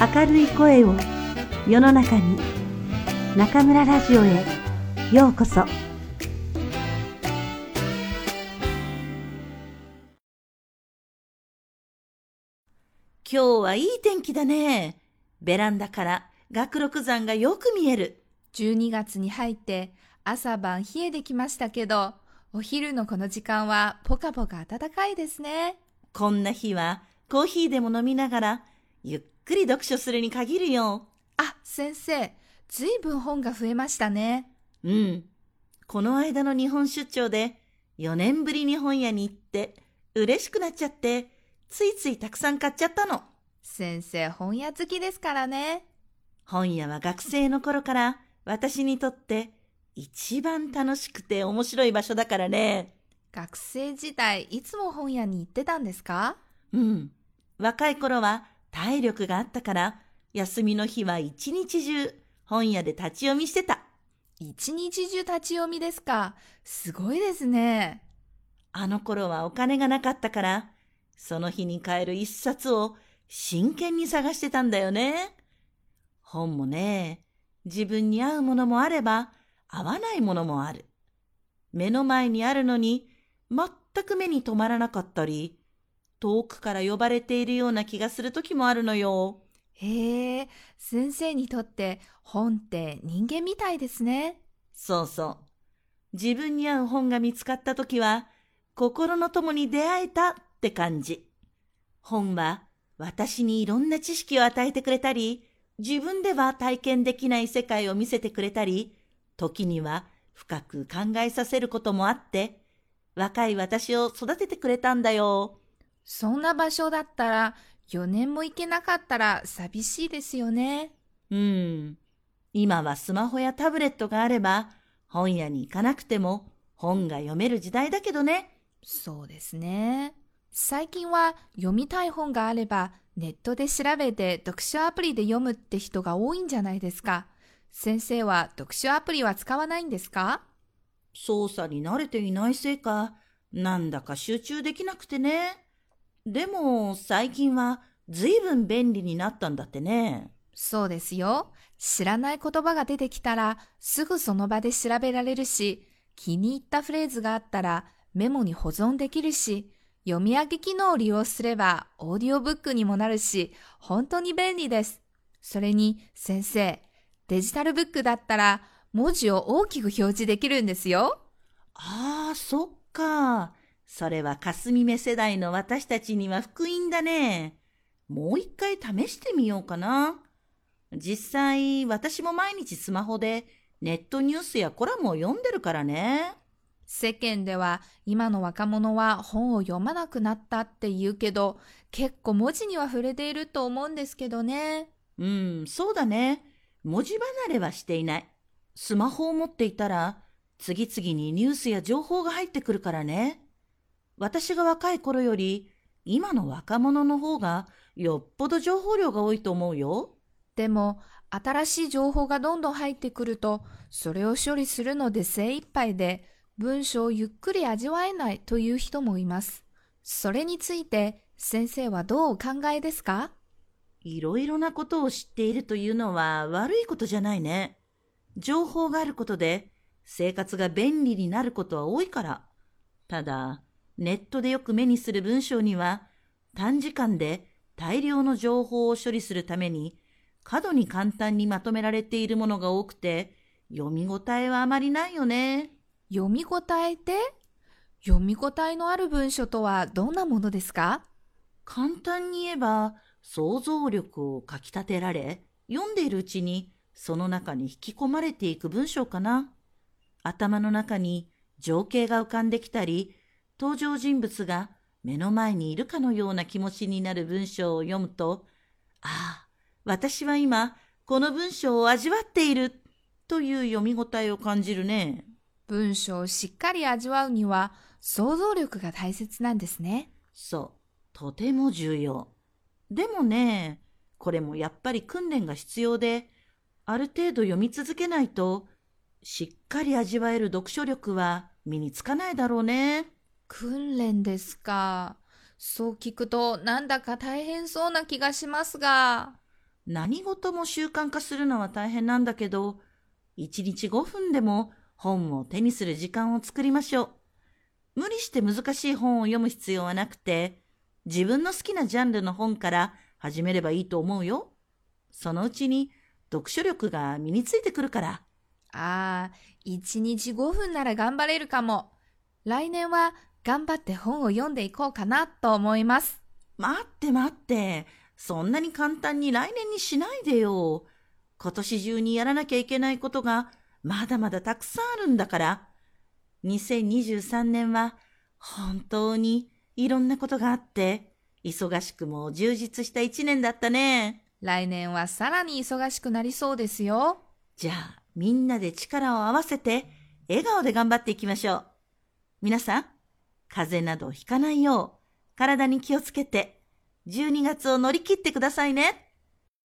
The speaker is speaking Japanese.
明るい声を世の中に中村ラジオへようこそ今日はいい天気だね。ベランダから学六山がよく見える。12月に入って朝晩冷えてきましたけど、お昼のこの時間はポカポカ暖かいですね。こんな日はコーヒーでも飲みながらゆっくり読書するに限るよ。あ、先生、ずいぶん本が増えましたね。うん。この間の日本出張で4年ぶりに本屋に行って嬉しくなっちゃってついついたくさん買っちゃったの。先生、本屋好きですからね。本屋は学生の頃から私にとって一番楽しくて面白い場所だからね。学生時代、いつも本屋に行ってたんですか？うん。若い頃は体力があったから休みの日は一日中本屋で立ち読みしてた。一日中立ち読みですか？すごいですね。あの頃はお金がなかったから、その日に買える一冊を真剣に探してたんだよね。本もね、自分に合うものもあれば、合わないものもある。目の前にあるのに、全く目に留まらなかったり、遠くから呼ばれているような気がする時もあるのよ。へえ、先生にとって本って人間みたいですね。そうそう。自分に合う本が見つかったときは、心の友に出会えたって感じ。本は私にいろんな知識を与えてくれたり、自分では体験できない世界を見せてくれたり、時には深く考えさせることもあって、若い私を育ててくれたんだよ。そんな場所だったら、4年も行けなかったら寂しいですよね。うん。今はスマホやタブレットがあれば、本屋に行かなくても本が読める時代だけどね。そうですね。最近は読みたい本があればネットで調べて読書アプリで読むって人が多いんじゃないですか。先生は読書アプリは使わないんですか？操作に慣れていないせいか、なんだか集中できなくてね。でも最近は随分便利になったんだってね。そうですよ。知らない言葉が出てきたらすぐその場で調べられるし、気に入ったフレーズがあったらメモに保存できるし、読み上げ機能を利用すればオーディオブックにもなるし、本当に便利です。それに先生、デジタルブックだったら文字を大きく表示できるんですよ。ああ、そっか。それは霞目世代の私たちには福音だね。もう一回試してみようかな。実際、私も毎日スマホでネットニュースやコラムを読んでるからね。世間では今の若者は本を読まなくなったって言うけど、結構文字には触れていると思うんですけどね。うん、そうだね。文字離れはしていない。スマホを持っていたら、次々にニュースや情報が入ってくるからね。私が若い頃より、今の若者の方がよっぽど情報量が多いと思うよ。でも、新しい情報がどんどん入ってくると、それを処理するので精一杯で、文章をゆっくり味わえないという人もいます。それについて、先生はどうお考えですか？いろいろなことを知っているというのは悪いことじゃないね。情報があることで生活が便利になることは多いから。ただ、ネットでよく目にする文章には短時間で大量の情報を処理するために過度に簡単にまとめられているものが多くて読み応えはあまりないよね。読み応えて読み応えのある文書とはどんなものですか？簡単に言えば想像力をかき立てられ、読んでいるうちにその中に引き込まれていく文章かな。頭の中に情景が浮かんできたり、登場人物が目の前にいるかのような気持ちになる文章を読むと、ああ、私は今この文章を味わっているという読み応えを感じるね。文章をしっかり味わうには想像力が大切なんですね。そう、とても重要。でもね、これもやっぱり訓練が必要で、ある程度読み続けないと、しっかり味わえる読書力は身につかないだろうね。訓練ですか？そう聞くとなんだか大変そうな気がしますが。何事も習慣化するのは大変なんだけど、1日5分でも本を手にする時間を作りましょう。無理して難しい本を読む必要はなくて、自分の好きなジャンルの本から始めればいいと思うよ。そのうちに読書力が身についてくるから。ああ、1日5分なら頑張れるかも。来年は頑張って本を読んでいこうかなと思います。待って待って。そんなに簡単に来年にしないでよ。今年中にやらなきゃいけないことがまだまだたくさんあるんだから。2023年は本当にいろんなことがあって、忙しくも充実した一年だったね。来年はさらに忙しくなりそうですよ。じゃあ、みんなで力を合わせて、笑顔で頑張っていきましょう。皆さん、風邪などひかないよう、体に気をつけて、12月を乗り切ってくださいね。